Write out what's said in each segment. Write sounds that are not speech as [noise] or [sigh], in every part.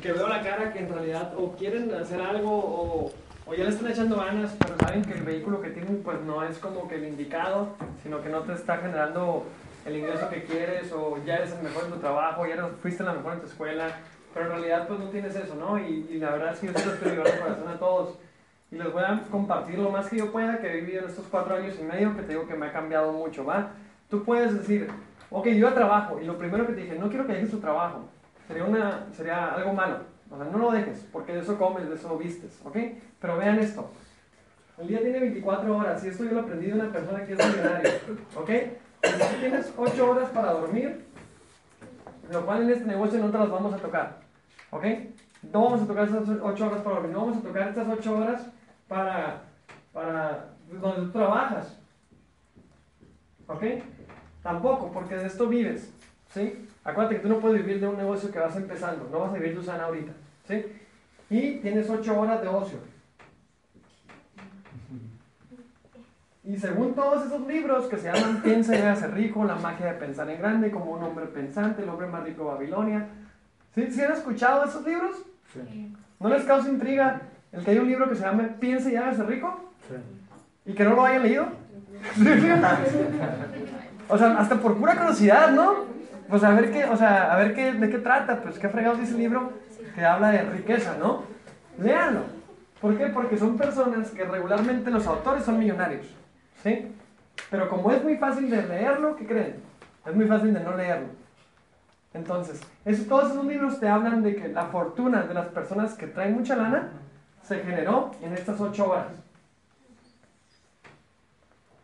que veo la cara que en realidad o quieren hacer algo o, o ya le están echando ganas, pero saben que el vehículo que tienen pues no es como que el indicado, sino que no te está generando el ingreso que quieres o ya eres el mejor en tu trabajo, ya fuiste la mejor en tu escuela, pero en realidad pues no tienes eso, ¿no? Y, y la verdad es que yo se los quiero corazón a todos y les voy a compartir lo más que yo pueda que he vivido en estos cuatro años y medio que te digo que me ha cambiado mucho, ¿va? Tú puedes decir, ok, yo trabajo y lo primero que te dije, no quiero que dejes tu trabajo, sería, una, sería algo malo, sea, no lo dejes, porque de eso comes, de eso vistes, ¿ok? Pero vean esto, el día tiene 24 horas y esto yo lo aprendí de una persona que es millonaria, ¿ok? Si tienes 8 horas para dormir, lo cual en este negocio no te las vamos a tocar, ¿ok? No vamos a tocar estas 8 horas para dormir, no vamos a tocar estas 8 horas para, para donde tú trabajas. ¿Ok? Tampoco, porque de esto vives. ¿Sí? Acuérdate que tú no puedes vivir de un negocio que vas empezando, no vas a vivir tu sana ahorita. ¿Sí? Y tienes 8 horas de ocio. Y según todos esos libros que se llaman Piensa y hágase rico, La magia de pensar en grande, como un hombre pensante, El hombre más rico de Babilonia. ¿Sí, ¿Sí han escuchado esos libros? Sí. ¿No les causa intriga el que hay un libro que se llama Piense y hágase rico? Sí. ¿Y que no lo hayan leído? [laughs] o sea, hasta por pura curiosidad, ¿no? Pues a ver qué, o sea, a ver qué, de qué trata, pues qué fregados dice el libro que habla de riqueza, ¿no? Léanlo. ¿Por qué? Porque son personas que regularmente los autores son millonarios, ¿sí? Pero como es muy fácil de leerlo, ¿qué creen? Es muy fácil de no leerlo. Entonces, todos esos libros te hablan de que la fortuna de las personas que traen mucha lana se generó en estas ocho horas.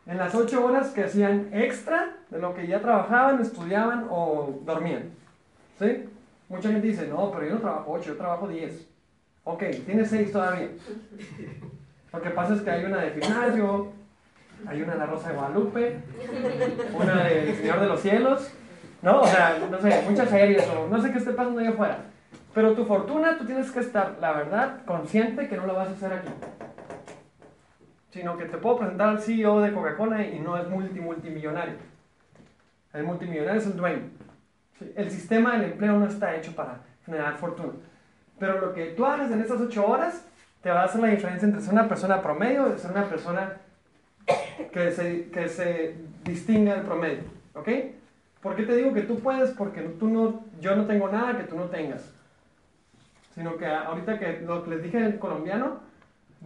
En las ocho horas que hacían extra de lo que ya trabajaban, estudiaban o dormían. ¿Sí? Mucha gente dice, no, pero yo no trabajo ocho, yo trabajo diez. Ok, tienes seis todavía. Lo que pasa es que hay una de gimnasio, hay una de la Rosa de Guadalupe, una de Señor de los Cielos, ¿no? O sea, no sé, muchas series o no sé qué esté pasando allá afuera. Pero tu fortuna, tú tienes que estar, la verdad, consciente que no lo vas a hacer aquí. Sino que te puedo presentar al CEO de Coca-Cola y no es multi multimillonario. El multimillonario es el dueño. El sistema del empleo no está hecho para generar fortuna. Pero lo que tú hagas en estas ocho horas te va a hacer la diferencia entre ser una persona promedio y ser una persona que se, que se distinga del promedio. ¿Ok? ¿Por qué te digo que tú puedes? Porque tú no, yo no tengo nada que tú no tengas sino que ahorita que lo que les dije en colombiano,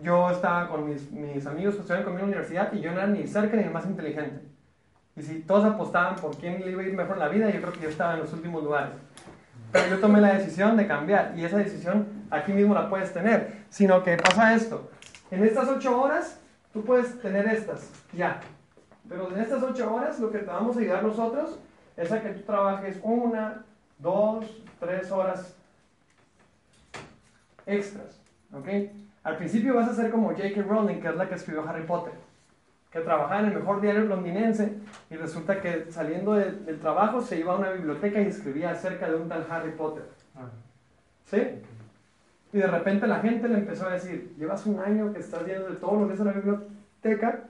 yo estaba con mis, amigos que estudiaban conmigo en la universidad y yo no era ni cerca ni el más inteligente. Y si todos apostaban por quién le iba a ir mejor en la vida, yo creo que yo estaba en los últimos lugares. Pero yo tomé la decisión de cambiar y esa decisión aquí mismo la puedes tener. Sino que pasa esto, en estas ocho horas tú puedes tener estas, ya. Pero en estas ocho horas lo que te vamos a ayudar nosotros es a que tú trabajes una, dos, tres horas extras. ¿ok? Al principio vas a ser como J.K. Rowling, que es la que escribió Harry Potter, que trabajaba en el mejor diario londinense y resulta que saliendo del trabajo se iba a una biblioteca y escribía acerca de un tal Harry Potter. ¿Sí? Y de repente la gente le empezó a decir, llevas un año que estás yendo de todo lo que es la biblioteca,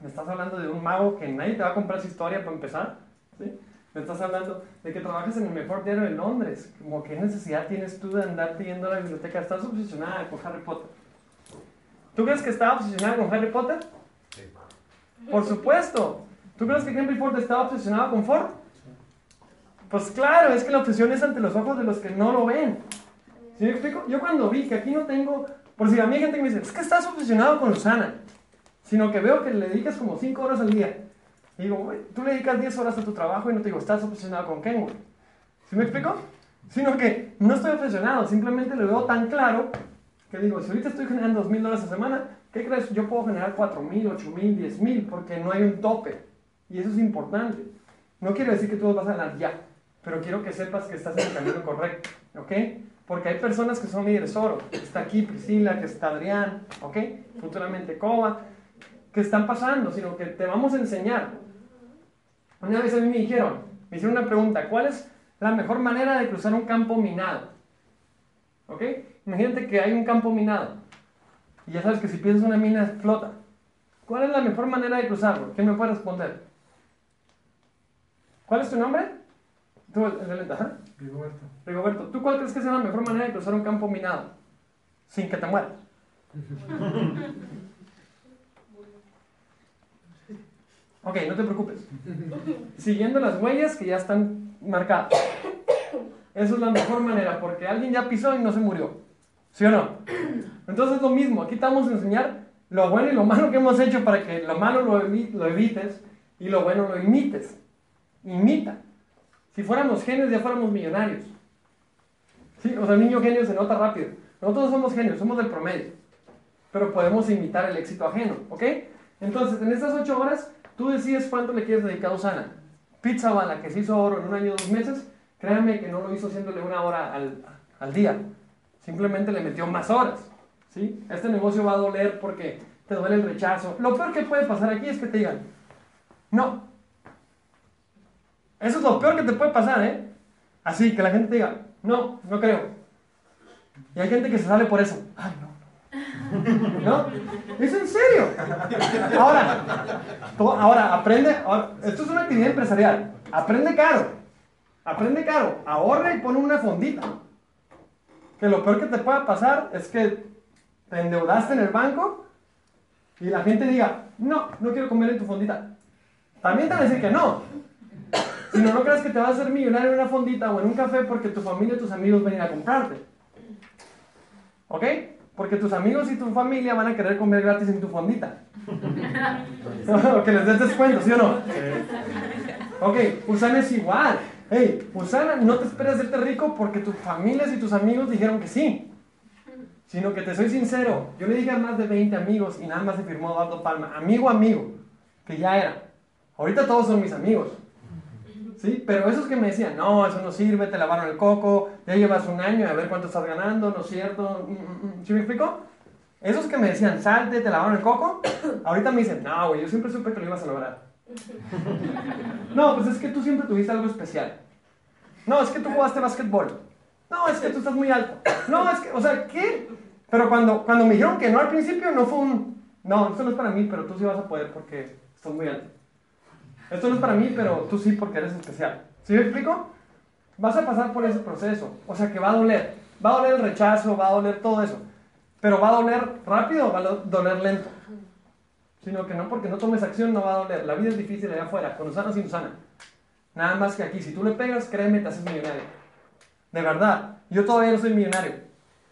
me estás hablando de un mago que nadie te va a comprar esa historia para empezar. ¿Sí? Me estás hablando de que trabajas en el mejor diario de Londres. Como, ¿Qué necesidad tienes tú de andarte yendo a la biblioteca? Estás obsesionada con Harry Potter. ¿Tú crees que estaba obsesionada con Harry Potter? Sí. Por supuesto. ¿Tú crees que Henry Ford estaba obsesionado con Ford? Pues claro, es que la obsesión es ante los ojos de los que no lo ven. ¿Sí me explico? Yo cuando vi que aquí no tengo, por si a mí hay gente que me dice, es que estás obsesionado con Susana, sino que veo que le dedicas como 5 horas al día. Digo, tú le dedicas 10 horas a tu trabajo y no te digo, estás obsesionado con Ken, ¿Sí me explico? Sino que no estoy obsesionado, simplemente lo veo tan claro que digo, si ahorita estoy generando 2 mil dólares a semana, ¿qué crees? Yo puedo generar 4 mil, 8 mil, 10 mil, porque no hay un tope. Y eso es importante. No quiero decir que tú vas a ganar ya, pero quiero que sepas que estás en el camino correcto, ¿ok? Porque hay personas que son líderes oro. Está aquí Priscila, que está Adrián, ¿ok? Futuramente Coba, que están pasando, sino que te vamos a enseñar una vez a mí me dijeron, me hicieron una pregunta, ¿cuál es la mejor manera de cruzar un campo minado? ¿Ok? Imagínate que hay un campo minado. Y ya sabes que si piensas una mina explota. ¿Cuál es la mejor manera de cruzarlo? ¿Quién me puede responder? ¿Cuál es tu nombre? Tú, Rigoberto. Rigoberto, ¿tú cuál crees que sea la mejor manera de cruzar un campo minado? Sin que te mueras. [laughs] Ok, no te preocupes. Siguiendo las huellas que ya están marcadas. Esa es la mejor manera, porque alguien ya pisó y no se murió. ¿Sí o no? Entonces es lo mismo. Aquí te vamos a enseñar lo bueno y lo malo que hemos hecho para que lo malo lo, lo evites y lo bueno lo imites. Imita. Si fuéramos genios, ya fuéramos millonarios. ¿Sí? O sea, el niño genio se nota rápido. Nosotros somos genios, somos del promedio. Pero podemos imitar el éxito ajeno. ¿Ok? Entonces, en estas ocho horas Tú decides cuánto le quieres dedicar a Usana. Pizza Bala, que se hizo oro en un año dos meses, créanme que no lo hizo haciéndole una hora al, día. Simplemente le metió más horas. ¿sí? Este negocio va a doler porque te duele el rechazo. Lo peor que puede pasar aquí es que te digan, no. Eso es lo peor que te puede pasar, ¿eh? Así, que la gente te diga, no, no creo. Y hay gente que se sale por eso. Ay, no. Es en serio. Ahora, ahora aprende, esto es una actividad empresarial. Aprende caro. Aprende caro. Ahorra y pone una fondita. Que lo peor que te pueda pasar es que te endeudaste en el banco y la gente diga, no, no quiero comer en tu fondita. También te van a decir que no. Si no, no crees que te vas a hacer millonario en una fondita o en un café porque tu familia y tus amigos ir a comprarte. ¿Ok? Porque tus amigos y tu familia van a querer comer gratis en tu fondita. [laughs] que les des descuento, ¿sí o no? Ok, Usana es igual. Hey, Usana, no te esperes hacerte rico porque tus familias y tus amigos dijeron que sí. Sino que te soy sincero, yo le dije a más de 20 amigos y nada más se firmó Eduardo Palma, amigo, amigo, que ya era. Ahorita todos son mis amigos. ¿Sí? Pero esos que me decían, no, eso no sirve, te lavaron el coco, ya llevas un año, a ver cuánto estás ganando, ¿no es cierto? Mm, mm, mm". ¿Sí me explico? Esos que me decían, salte, te lavaron el coco, [coughs] ahorita me dicen, no, güey, yo siempre supe que lo ibas a lograr. [laughs] no, pues es que tú siempre tuviste algo especial. No, es que tú jugaste básquetbol. No, es que tú estás muy alto. No, es que, o sea, ¿qué? Pero cuando, cuando me dijeron que no al principio, no fue un, no, esto no es para mí, pero tú sí vas a poder porque estás muy alto. Esto no es para mí, pero tú sí porque eres especial. ¿Sí me explico? Vas a pasar por ese proceso. O sea que va a doler. Va a doler el rechazo, va a doler todo eso. Pero va a doler rápido o va a doler lento. Sino que no porque no tomes acción no va a doler. La vida es difícil allá afuera, con usana sin usana. Nada más que aquí. Si tú le pegas, créeme, te haces millonario. De verdad. Yo todavía no soy millonario.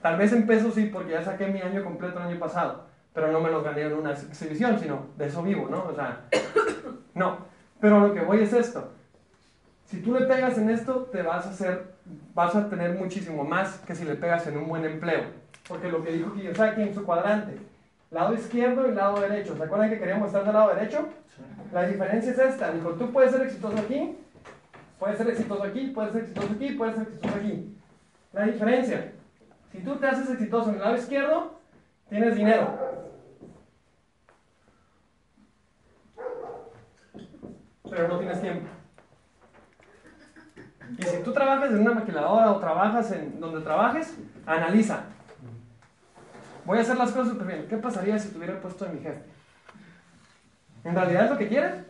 Tal vez en pesos sí, porque ya saqué mi año completo el año pasado. Pero no me los gané en una exhibición, sino de eso vivo, ¿no? O sea, [coughs] no. Pero lo que voy es esto. Si tú le pegas en esto, te vas a hacer, vas a tener muchísimo más que si le pegas en un buen empleo. Porque lo que dijo Kiyosaki en su cuadrante, lado izquierdo y lado derecho. ¿Se acuerdan que queríamos estar del lado derecho? La diferencia es esta. Dijo, tú puedes ser exitoso aquí, puedes ser exitoso aquí, puedes ser exitoso aquí, puedes ser exitoso aquí. La diferencia, si tú te haces exitoso en el lado izquierdo, tienes dinero. Pero no tienes tiempo. Y si tú trabajas en una maquiladora o trabajas en donde trabajes, analiza. Voy a hacer las cosas súper bien. ¿Qué pasaría si tuviera puesto de mi jefe? ¿En realidad es lo que quieres?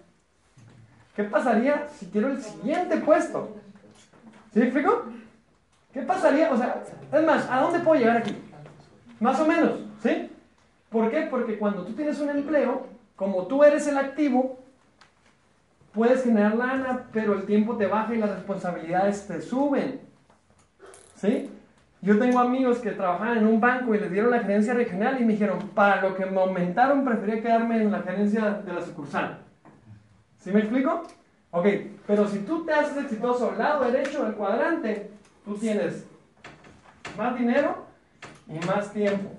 ¿Qué pasaría si quiero el siguiente puesto? ¿Sí me explico? ¿Qué pasaría? O sea, es más, ¿a dónde puedo llegar aquí? Más o menos, ¿sí? ¿Por qué? Porque cuando tú tienes un empleo, como tú eres el activo, puedes generar lana, pero el tiempo te baja y las responsabilidades te suben. ¿Sí? Yo tengo amigos que trabajaban en un banco y les dieron la gerencia regional y me dijeron, para lo que me aumentaron, prefería quedarme en la gerencia de la sucursal. ¿Sí me explico? Ok, pero si tú te haces exitoso al lado derecho del cuadrante, tú tienes más dinero y más tiempo.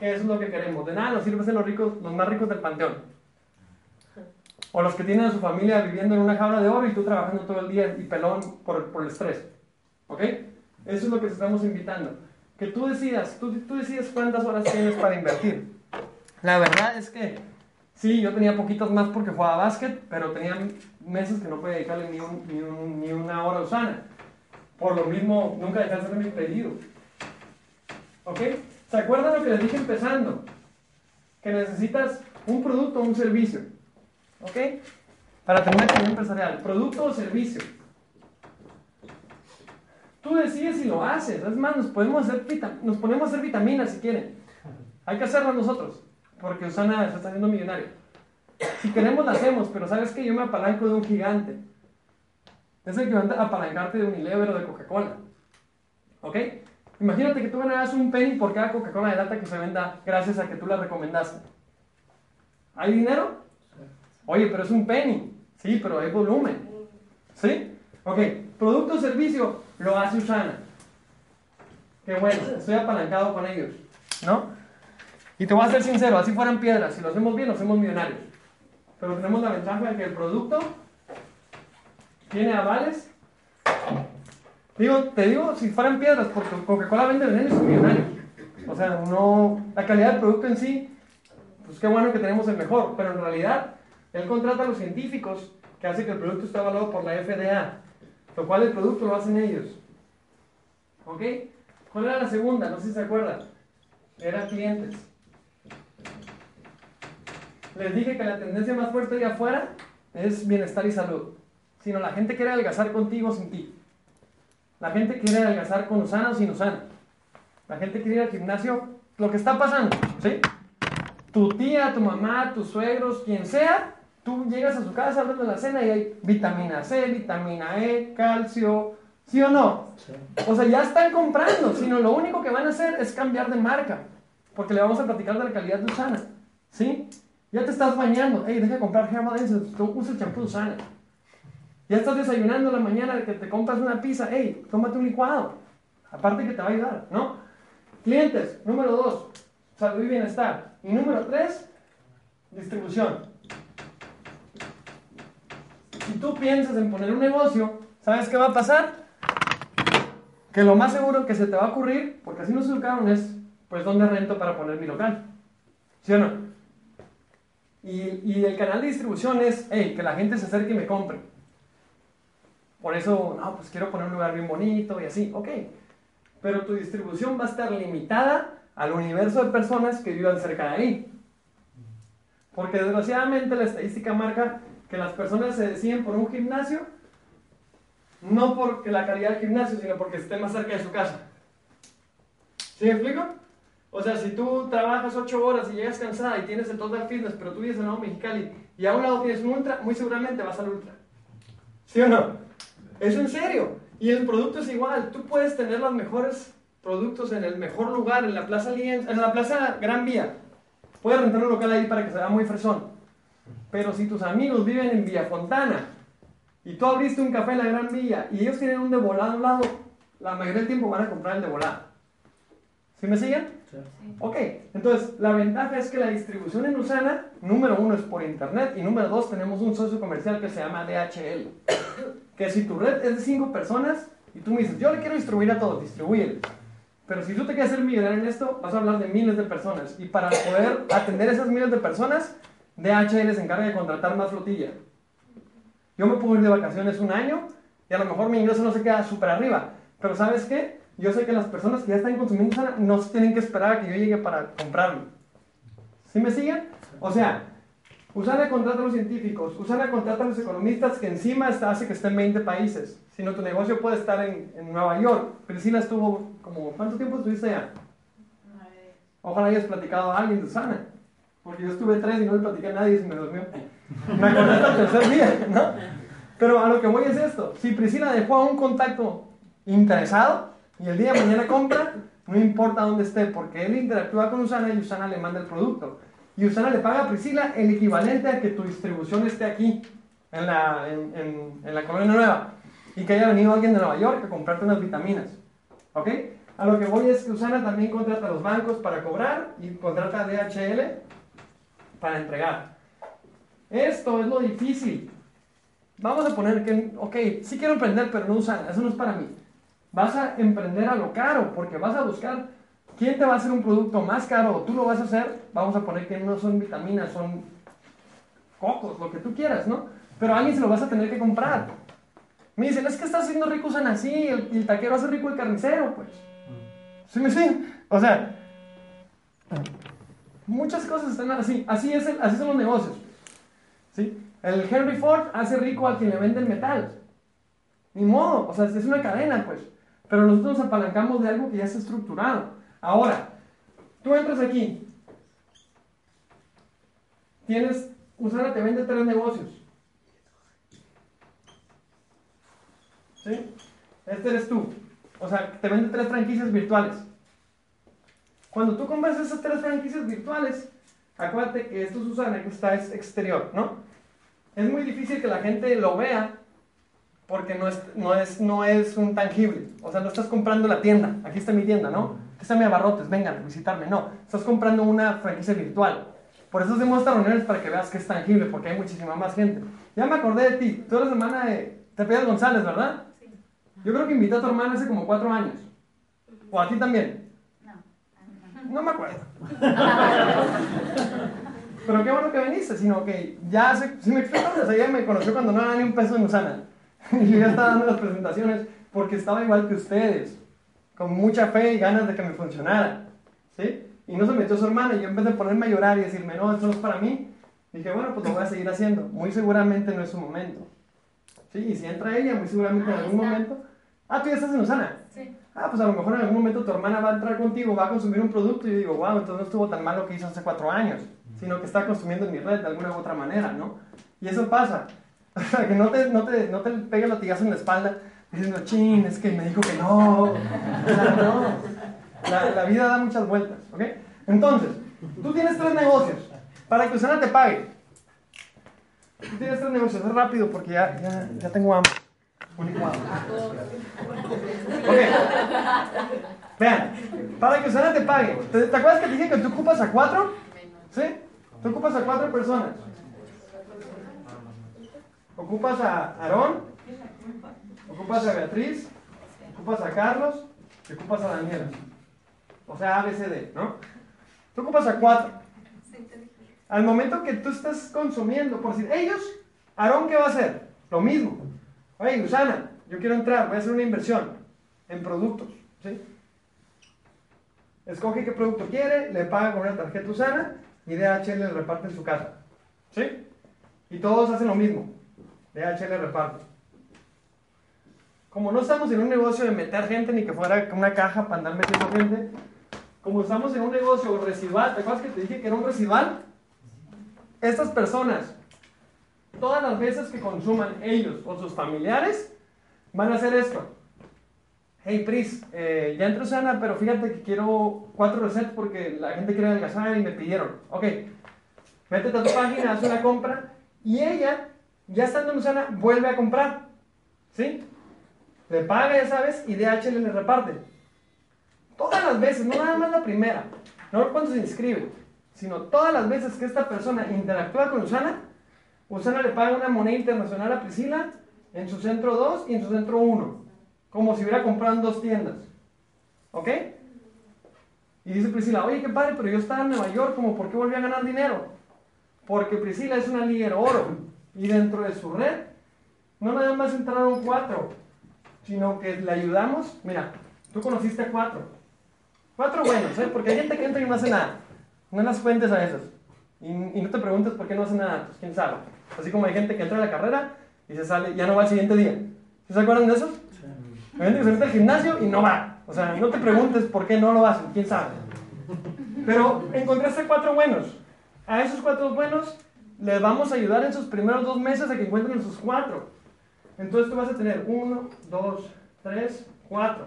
Es lo que queremos. De nada nos sirve ser los, ricos, los más ricos del panteón. O los que tienen a su familia viviendo en una jaula de oro y tú trabajando todo el día y pelón por, el estrés. ¿Ok? Eso es lo que te estamos invitando. Que tú decidas, tú, tú decides cuántas horas tienes para invertir. La verdad es que sí, yo tenía poquitas más porque jugaba básquet, pero tenía meses que no podía dedicarle ni, ni, ni una hora a Usana. Por lo mismo, nunca dejé de hacer mis pedidos. ¿Ok? ¿Se acuerdan lo que les dije empezando? Que necesitas un producto o un servicio. ¿Ok? Para tener actividad empresarial, producto o servicio. Tú decides si lo haces. Es más, nos, podemos hacer nos ponemos a hacer vitaminas si quieren. Hay que hacerlo nosotros, porque Usana se está haciendo millonario. Si queremos, lo hacemos, pero sabes que yo me apalanco de un gigante. Es el que va a apalancarte de Unilever o de Coca-Cola. ¿Ok? Imagínate que tú ganas un penny por cada Coca-Cola de lata que se venda gracias a que tú la recomendaste. ¿Hay dinero? Oye, pero es un penny. Sí, pero hay volumen. ¿Sí? Ok, producto o servicio lo hace Usana. Qué bueno, estoy apalancado con ellos. ¿No? Y te voy a ser sincero, así fueran piedras, si lo hacemos bien, lo hacemos millonarios. Pero tenemos la ventaja de que el producto tiene avales. Digo, te digo, si fueran piedras, porque Coca-Cola vende veneno y son millonarios. O sea, no, la calidad del producto en sí, pues qué bueno que tenemos el mejor, pero en realidad él contrata a los científicos que hace que el producto esté avalado por la FDA, lo cual el producto lo hacen ellos. ¿Ok? ¿Cuál era la segunda? No sé si se acuerdan. Era clientes. Les dije que la tendencia más fuerte de afuera es bienestar y salud. Sino la gente quiere adelgazar contigo sin ti. La gente quiere adelgazar con Usana o sin Usana. La gente quiere ir al gimnasio. Lo que está pasando, ¿sí? Tu tía, tu mamá, tus suegros, quien sea, tú llegas a su casa, hablas de la cena y hay vitamina C, vitamina E, calcio, ¿sí o no? O sea, ya están comprando, sino lo único que van a hacer es cambiar de marca, porque le vamos a platicar de la calidad de Usana, ¿sí? Ya te estás bañando, hey, deja de comprar Herbal Essence, usa el champú Usana. Ya estás desayunando la mañana de que te compras una pizza, hey, tómate un licuado, aparte que te va a ayudar, ¿no? Clientes, número dos, salud y bienestar. Y número tres, distribución. Si tú piensas en poner un negocio, ¿sabes qué va a pasar? Que lo más seguro que se te va a ocurrir, porque así nos educaron, es, pues, ¿dónde rento para poner mi local? ¿Sí o no? Y, y el canal de distribución es, hey, que la gente se acerque y me compre. Por eso, no, pues quiero poner un lugar bien bonito y así, ok. Pero tu distribución va a estar limitada al universo de personas que vivan cerca de ahí. Porque desgraciadamente la estadística marca que las personas se deciden por un gimnasio, no porque la calidad del gimnasio, sino porque esté más cerca de su casa. ¿Sí me explico? O sea, si tú trabajas 8 horas y llegas cansada y tienes el total fitness, pero tú vives en Nuevo Mexicali y a un lado tienes un ultra, muy seguramente vas al ultra. ¿Sí o no? Es en serio. Y el producto es igual. Tú puedes tener los mejores productos en el mejor lugar, en la Plaza en la Plaza Gran Vía. Puedes rentar un local ahí para que se vea muy fresón. Pero si tus amigos viven en Villa Fontana y tú abriste un café en la Gran Villa y ellos tienen un de volado a un lado, la mayoría del tiempo van a comprar el de volado. ¿Sí me siguen? Sí. Ok, entonces la ventaja es que la distribución en Usana, número uno es por internet y número dos tenemos un socio comercial que se llama DHL. Que si tu red es de cinco personas y tú me dices, yo le quiero distribuir a todos, distribuye. Pero si tú te quieres hacer millonario en esto, vas a hablar de miles de personas. Y para poder atender esas miles de personas, DHL se encarga de contratar más flotilla. Yo me puedo ir de vacaciones un año y a lo mejor mi ingreso no se queda súper arriba. Pero ¿sabes qué? Yo sé que las personas que ya están consumiendo sana no tienen que esperar a que yo llegue para comprarlo. ¿Sí me siguen? O sea, Usana contrata a los científicos, Usana contrata a los economistas que encima hace que estén en 20 países. Si no, tu negocio puede estar en, en Nueva York. Priscila estuvo como, ¿cuánto tiempo estuviste allá? Ojalá hayas platicado a alguien de Usana. Porque yo estuve tres y no le platiqué a nadie y se me durmió. Me acordé hasta el tercer día, ¿no? Pero a lo que voy es esto. Si Priscila dejó a un contacto interesado y el día de mañana compra, no importa dónde esté, porque él interactúa con Usana y Usana le manda el producto. Y Usana le paga a Priscila el equivalente a que tu distribución esté aquí, en la, en, en la colonia nueva, y que haya venido alguien de Nueva York a comprarte unas vitaminas. ¿Ok? A lo que voy es que Usana también contrata a los bancos para cobrar y contrata a DHL para entregar. Esto es lo difícil. Vamos a poner que, ok, sí quiero emprender, pero no usan, eso no es para mí. Vas a emprender a lo caro, porque vas a buscar quién te va a hacer un producto más caro o tú lo vas a hacer. Vamos a poner que no son vitaminas, son cocos, lo que tú quieras, ¿no? Pero a alguien se lo vas a tener que comprar. Me dicen, es que está haciendo rico usan así, el, el taquero hace rico el carnicero, pues. ¿Sí me siguen? O sea, Muchas cosas están así. Así, es así son los negocios. ¿sí? El Henry Ford hace rico a quien le vende el metal. Ni modo, o sea, es una cadena, pues. Pero nosotros nos apalancamos de algo que ya está estructurado. Ahora, tú entras aquí, tienes, Usana te vende tres negocios. ¿Sí? Este eres tú. O sea, te vende tres franquicias virtuales. Cuando tú compras esas tres franquicias virtuales, acuérdate que esto es Usana, que está es exterior, ¿no? Es muy difícil que la gente lo vea porque no es, no, es, no es un tangible. O sea, no estás comprando la tienda. Aquí está mi tienda, ¿no? Aquí está mi abarrotes, vengan a visitarme. No, estás comprando una franquicia virtual. Por eso hacemos estas reuniones para que veas que es tangible, porque hay muchísima más gente. Ya me acordé de ti. Tú eres hermana de... Te pides González, ¿verdad? Sí. Yo creo que invité a tu hermana hace como cuatro años. ¿O a ti también? No. Me acuerdo. Pero qué bueno que viniste, sino que ya hace... Si me explico, o sea, ella me conoció cuando no era ni un peso en Usana. [laughs] y yo ya estaba dando las presentaciones porque estaba igual que ustedes, con mucha fe y ganas de que me funcionara. ¿Sí? Y no se metió su hermana y yo en vez de ponerme a llorar y decirme, no, esto no es para mí, dije, bueno, pues lo voy a seguir haciendo. Muy seguramente no es su momento. ¿Sí? Y si entra ella, muy seguramente en algún momento... Ah, tú ya estás en Usana. Sí. Ah, pues a lo mejor en algún momento tu hermana va a entrar contigo, va a consumir un producto y yo digo, wow, entonces no estuvo tan mal lo que hizo hace cuatro años, sino que está consumiendo en mi red de alguna u otra manera, ¿no? Y eso pasa. [laughs] O sea, que no te, no te, no te pegue el latigazo en la espalda diciendo, chin, es que me dijo que no. [laughs] O sea, no. La, la, vida da muchas vueltas, ¿ok? Entonces, tú tienes tres negocios para que Usana te pague. Tú tienes tres negocios, es rápido porque ya, ya, ya tengo hambre. Un licuado. Ok. Vean, para que Usana te pague. ¿Te, ¿Te acuerdas que te dije que tú ocupas a cuatro? ¿Sí? Tú ocupas a cuatro personas. Ocupas a Aarón, ocupas a Beatriz, ocupas a Carlos y ocupas a Daniela. O sea, ABCD, ¿no? Tú ocupas a cuatro. Al momento que tú estás consumiendo, por si ellos, Aarón, ¿qué va a hacer? Lo mismo. Oye, Usana, yo quiero entrar, voy a hacer una inversión en productos. ¿sí? Escoge qué producto quiere, le paga con una tarjeta Usana y DHL le reparte en su casa. ¿Sí? Y todos hacen lo mismo. DHL reparte. Como no estamos en un negocio de meter gente ni que fuera una caja para andar metiendo gente, como estamos en un negocio residual, ¿te acuerdas que te dije que era un residual? Estas personas, todas las veces que consuman ellos o sus familiares, van a hacer esto. Hey, Pris, eh, ya entró Sana, pero fíjate que quiero cuatro recetas porque la gente quiere adelgazar y me pidieron. Ok, métete a tu página, haz una compra y ella ya estando en Usana, vuelve a comprar. ¿Sí? Le paga, ya sabes, y DHL le reparte. Todas las veces, no nada más la primera, no cuando se inscribe, sino todas las veces que esta persona interactúa con Usana, Usana le paga una moneda internacional a Priscila en su centro 2 y en su centro 1, como si hubiera comprado en dos tiendas. ¿Ok? Y dice Priscila, oye, qué padre, pero yo estaba en Nueva York, como, ¿por qué volví a ganar dinero? Porque Priscila es una líder oro. Y dentro de su red, no nada más entraron cuatro, sino que le ayudamos. Mira, tú conociste cuatro. Cuatro buenos, ¿eh? Porque hay gente que entra y no hace nada. No las cuentes a esos. Y, no te preguntes por qué no hace nada, pues quién sabe. Así como hay gente que entra a la carrera y se sale, ya no va al siguiente día. ¿Se acuerdan de eso? Hay gente que se mete al gimnasio y no va. O sea, no te preguntes por qué no lo hacen, quién sabe. Pero encontraste cuatro buenos. A esos cuatro buenos les vamos a ayudar en sus primeros dos meses a que encuentren sus cuatro. Entonces tú vas a tener uno, dos, tres, cuatro.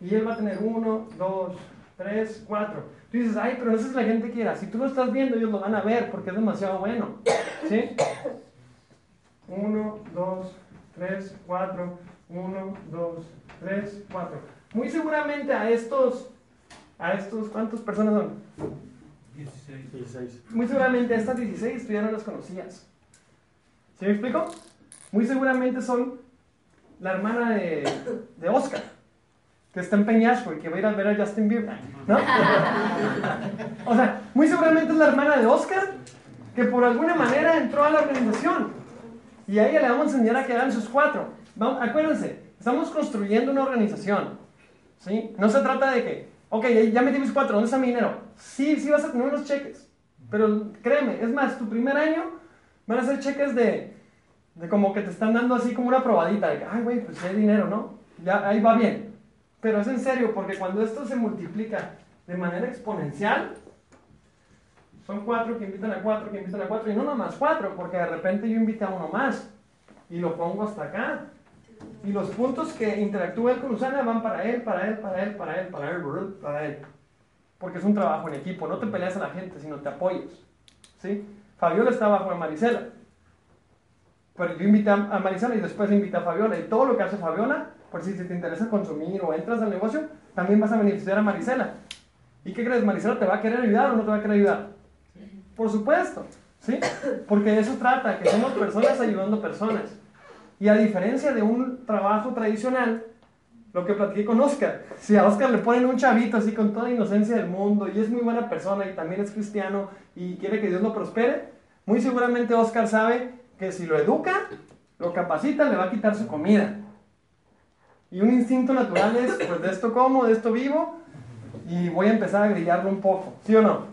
Y él va a tener uno, dos, tres, cuatro. Tú dices, ay, pero no sé si la gente quiera. Si tú lo estás viendo, ellos lo van a ver porque es demasiado bueno. ¿Sí? Uno, dos, tres, cuatro. Uno, dos, tres, cuatro. Muy seguramente a estos, a estos, ¿cuántas personas son? 16. Muy seguramente estas 16 tú ya no las conocías. ¿Sí me explico? Muy seguramente son la hermana de, de Oscar, que está en Peñasco y que va a ir a ver a Justin Bieber. ¿No? [laughs] o sea, muy seguramente es la hermana de Oscar que por alguna manera entró a la organización. Y a ella le vamos a enseñar a que hagan sus cuatro. Vamos, acuérdense, estamos construyendo una organización. ¿sí? No se trata de que ok, ya metí mis cuatro, ¿dónde está mi dinero? Sí, sí vas a tener unos cheques, pero créeme, es más, tu primer año van a ser cheques de, de como que te están dando así como una probadita, de que, ay, güey, pues hay dinero, ¿no? Ya, ahí va bien. Pero es en serio, porque cuando esto se multiplica de manera exponencial, son cuatro que invitan a cuatro, que invitan a cuatro, y no nomás cuatro, porque de repente yo invito a uno más y lo pongo hasta acá. Y los puntos que interactúa él con Usana van para él, para él, para él, para él, para él, para él. Porque es un trabajo en equipo, no te peleas a la gente, sino te apoyas. ¿Sí? Fabiola está bajo a Marisela. Pero yo invité a Marisela y después invité a Fabiola. Y todo lo que hace Fabiola, por si te interesa consumir o entras al negocio, también vas a beneficiar a Marisela. ¿Y qué crees? ¿Marisela te va a querer ayudar o no te va a querer ayudar? Por supuesto, ¿sí? Porque de eso trata, que somos personas ayudando personas. Y a diferencia de un trabajo tradicional, lo que platiqué con Oscar, si a Oscar le ponen un chavito así con toda inocencia del mundo y es muy buena persona y también es cristiano y quiere que Dios lo prospere, muy seguramente Oscar sabe que si lo educa, lo capacita, le va a quitar su comida. Y un instinto natural es, pues de esto como, de esto vivo, y voy a empezar a grillarlo un poco, ¿sí o no?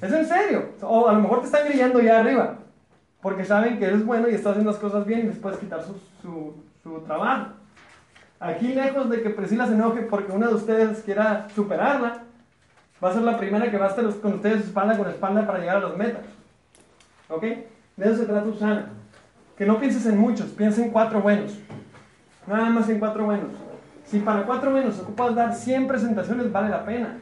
Es en serio. O a lo mejor te están grillando ya arriba, porque saben que eres bueno y estás haciendo las cosas bien y les puedes quitar su, su, su trabajo. Aquí, lejos de que Priscila se enoje porque una de ustedes quiera superarla, va a ser la primera que va a estar con ustedes espalda con espalda para llegar a los metas. ¿Ok? De eso se trata Usana. Que no pienses en muchos, piensa en cuatro buenos. Nada más en cuatro buenos. Si para cuatro buenos ocupas dar 100 presentaciones, vale la pena.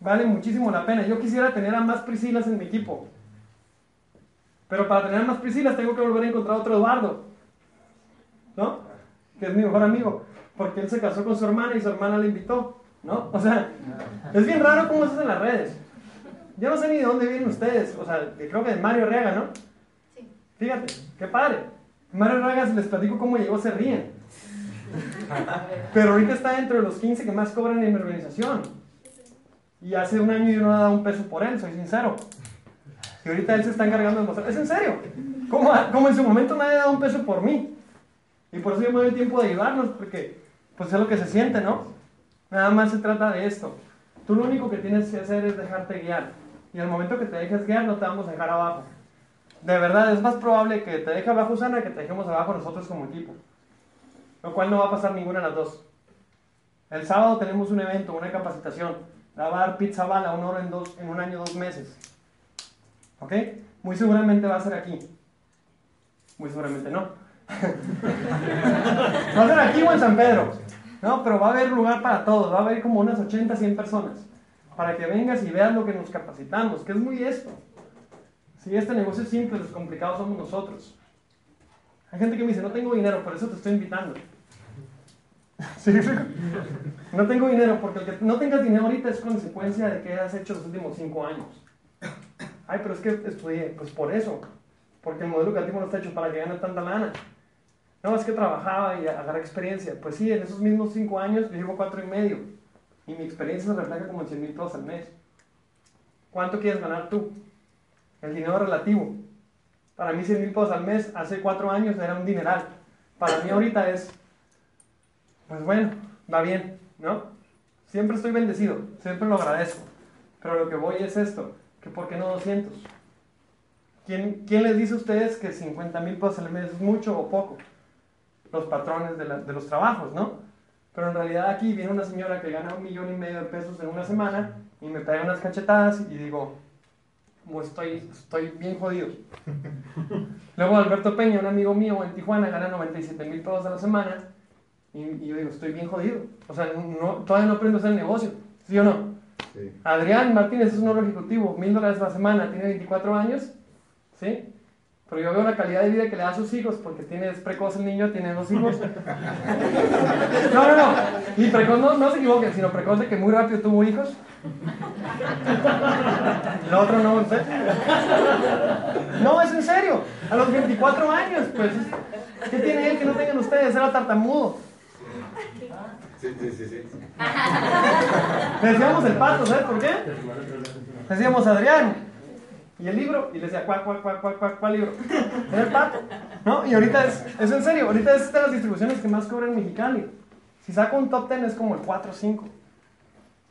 Vale muchísimo la pena. Yo quisiera tener a más Priscilas en mi equipo. Pero para tener más Priscilas tengo que volver a encontrar otro Eduardo. ¿No? Que es mi mejor amigo. Porque él se casó con su hermana y su hermana le invitó. ¿No? O sea, es bien raro cómo se en las redes. Yo no sé ni de dónde vienen ustedes. O sea, creo que de Mario Reaga, ¿no? Sí. Fíjate, qué padre. Mario Reaga, si les platico cómo llegó, se ríen. [laughs] Pero ahorita está dentro de los 15 que más cobran en mi organización. Y hace un año yo no he dado un peso por él, soy sincero. Y ahorita él se está encargando de mostrar. Es en serio. Como, como en su momento nadie ha dado un peso por mí. Y por eso yo me doy el tiempo de ayudarnos, porque pues es lo que se siente, ¿no? Nada más se trata de esto. Tú lo único que tienes que hacer es dejarte guiar. Y al momento que te dejes guiar, no te vamos a dejar abajo. De verdad, es más probable que te deje abajo Sana que te dejemos abajo nosotros como equipo. Lo cual no va a pasar ninguna de las dos. El sábado tenemos un evento, una capacitación la va a dar pizza bala un oro en, dos, en un año, dos meses. ¿Ok? Muy seguramente va a ser aquí. Muy seguramente no. [laughs] va a ser aquí o en San Pedro. No, pero va a haber lugar para todos. Va a haber como unas 80, 100 personas. Para que vengas y veas lo que nos capacitamos, que es muy esto. Si este negocio es simple, los complicados somos nosotros. Hay gente que me dice, no tengo dinero, por eso te estoy invitando. [laughs] No tengo dinero, porque el que no tengas dinero ahorita es consecuencia de que has hecho los últimos cinco años. Ay, pero es que estudié, pues por eso, porque el modelo educativo no está hecho para que gane tanta lana. No, es que trabajaba y agarré experiencia. Pues sí, en esos mismos cinco años yo llevo cuatro y medio. Y mi experiencia se refleja como en 100 mil pesos al mes. ¿Cuánto quieres ganar tú? El dinero relativo. Para mí 100 mil pesos al mes hace cuatro años era un dineral. Para mí ahorita es pues bueno, va bien, ¿no? Siempre estoy bendecido, siempre lo agradezco. Pero lo que voy es esto, que ¿por qué no 200? ¿Quién, quién les dice a ustedes que 50 mil pesos al mes es mucho o poco? Los patrones de, de los trabajos, ¿no? Pero en realidad aquí viene una señora que gana un millón y medio de pesos en una semana y me pega unas cachetadas y digo, como estoy, estoy bien jodido. [laughs] Luego Alberto Peña, un amigo mío en Tijuana, gana 97 mil pesos a la semana y, yo digo, estoy bien jodido. O sea, no, todavía no aprendo a hacer el negocio. ¿Sí o no? Sí. Adrián Martínez es un oro ejecutivo, mil dólares a la semana, tiene 24 años. ¿Sí? Pero yo veo la calidad de vida que le da a sus hijos, porque tiene, es precoz el niño, tiene dos hijos. [laughs] No, no, no. Y precoz no, no se equivoquen, sino precoz de que muy rápido tuvo hijos. El otro no, sé. No, es en serio. A los 24 años, pues. ¿Qué tiene él que no tengan ustedes? Era tartamudo. Sí, sí, sí, sí. Le decíamos el pato, ¿sabes por qué? Le decíamos Adrián. Y el libro, y le decía, ¿cuál, cuál, cuál, cuál, cuál, libro? Era el pato. ¿No? Y ahorita es, es en serio, ahorita es de las distribuciones que más cobran en Mexicali. Si saco un top 10 es como el 4 o 5.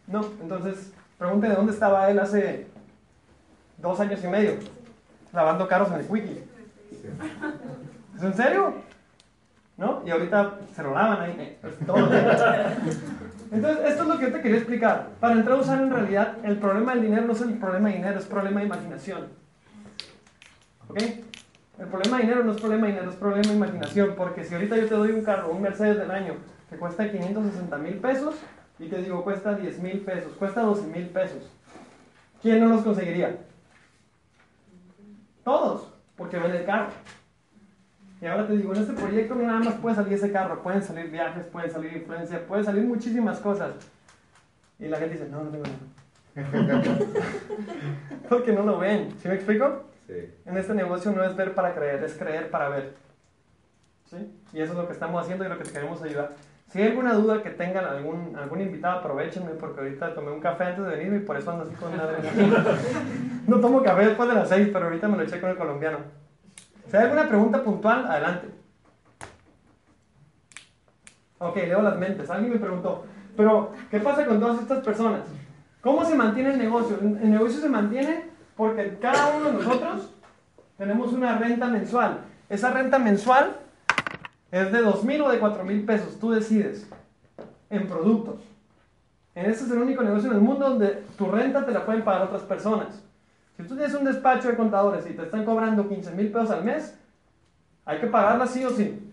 No, entonces, pregunte de dónde estaba él hace dos años y medio, lavando carros en el Quickie. ¿Es en serio? ¿no? Y ahorita se lo lavan ahí. Entonces, esto es lo que yo te quería explicar. Para entrar a usar en realidad, el problema del dinero no es el problema de dinero, es problema de imaginación. ¿Ok? El problema de dinero no es problema de dinero, es problema de imaginación. Porque si ahorita yo te doy un carro, un Mercedes del año, que cuesta 560 mil pesos, y te digo cuesta 10 mil pesos, cuesta 12 mil pesos, ¿quién no los conseguiría? Todos, porque ven el carro. Y ahora te digo, en este proyecto no nada más puede salir ese carro, pueden salir viajes, pueden salir influencia, pueden salir muchísimas cosas. Y la gente dice, no, no tengo nada. [laughs] Porque no lo ven. ¿Sí me explico? Sí. En este negocio no es ver para creer, es creer para ver. ¿Sí? Y eso es lo que estamos haciendo y lo que te queremos ayudar. Si hay alguna duda que tengan algún, algún invitado, aprovechenme porque ahorita tomé un café antes de venir y por eso ando así con una adrenalina. [laughs] No tomo café después de las 6, pero ahorita me lo eché con el colombiano. Si hay alguna pregunta puntual, adelante. Ok, leo las mentes. Alguien me preguntó, pero ¿qué pasa con todas estas personas? ¿Cómo se mantiene el negocio? El negocio se mantiene porque cada uno de nosotros tenemos una renta mensual. Esa renta mensual es de 2 o de 4 mil pesos, tú decides, en productos. En ese es el único negocio en el mundo donde tu renta te la pueden pagar otras personas. Si tú tienes un despacho de contadores y te están cobrando 15 mil pesos al mes, hay que pagarla sí o sí.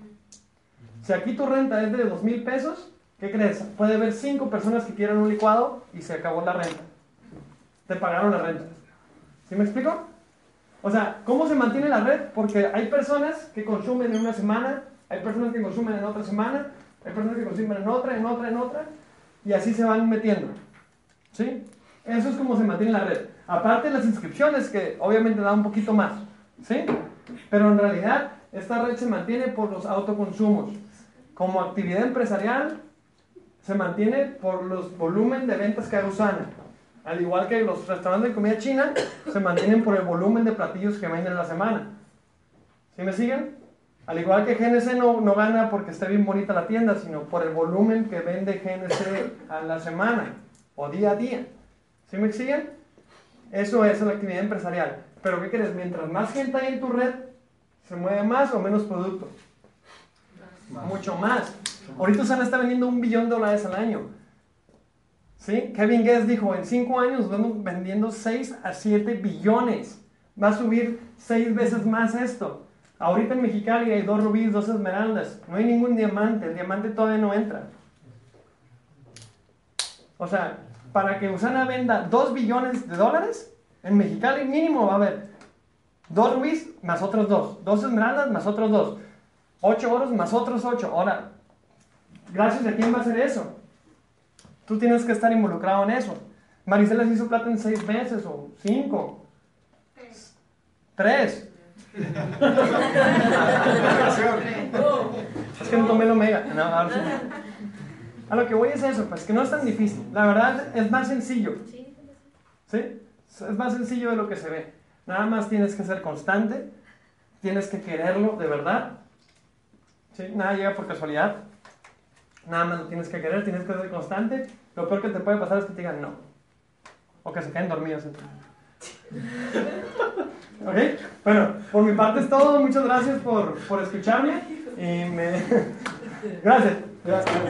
Si aquí tu renta es de 2 mil pesos, ¿qué crees? Puede haber 5 personas que quieran un licuado y se acabó la renta. Te pagaron la renta. ¿Sí me explico? O sea, ¿cómo se mantiene la red? Porque hay personas que consumen en una semana, hay personas que consumen en otra semana, hay personas que consumen en otra, en otra, en otra, y así se van metiendo. ¿Sí? Eso es como se mantiene la red. Aparte de las inscripciones, que obviamente da un poquito más. ¿Sí? Pero en realidad, esta red se mantiene por los autoconsumos. Como actividad empresarial, se mantiene por los volumen de ventas que Usana. Al igual que los restaurantes de comida china, se mantienen por el volumen de platillos que venden a la semana. ¿Sí me siguen? Al igual que GNC no, no gana porque esté bien bonita la tienda, sino por el volumen que vende GNC a la semana o día a día. ¿Sí me siguen? Eso es la actividad empresarial. Pero ¿qué crees? Mientras más gente hay en tu red, se mueve más o menos producto. Mucho más. Ahorita Usana está vendiendo un billón de dólares al año. ¿Sí? Kevin Guest dijo, en 5 años vamos vendiendo 6 a 7 billones. Va a subir 6 veces más esto. Ahorita en Mexicali hay dos rubíes, dos esmeraldas. No hay ningún diamante. El diamante todavía no entra. O sea, para que Usana venda 2 billones de dólares, en Mexicali mínimo va a haber dos rubíes más otros dos. Dos esmeraldas más otros dos. Ocho oros más otros ocho. Ahora, gracias a quién va a hacer eso. Tú tienes que estar involucrado en eso. Maricela se hizo plata en seis meses o cinco. Tres. [laughs] es que no tomé el omega. No, ahora sí. A lo que voy es eso, pues que no es tan difícil. La verdad es más sencillo. ¿Sí? Es más sencillo de lo que se ve. Nada más tienes que ser constante, tienes que quererlo de verdad. ¿Sí? Nada llega por casualidad. Nada más lo tienes que querer, tienes que ser constante. Lo peor que te puede pasar es que te digan no. O que se queden dormidos. ¿Ok? Bueno, por mi parte es todo. Muchas gracias por, por escucharme. Y me... [laughs] Gracias. Gracias.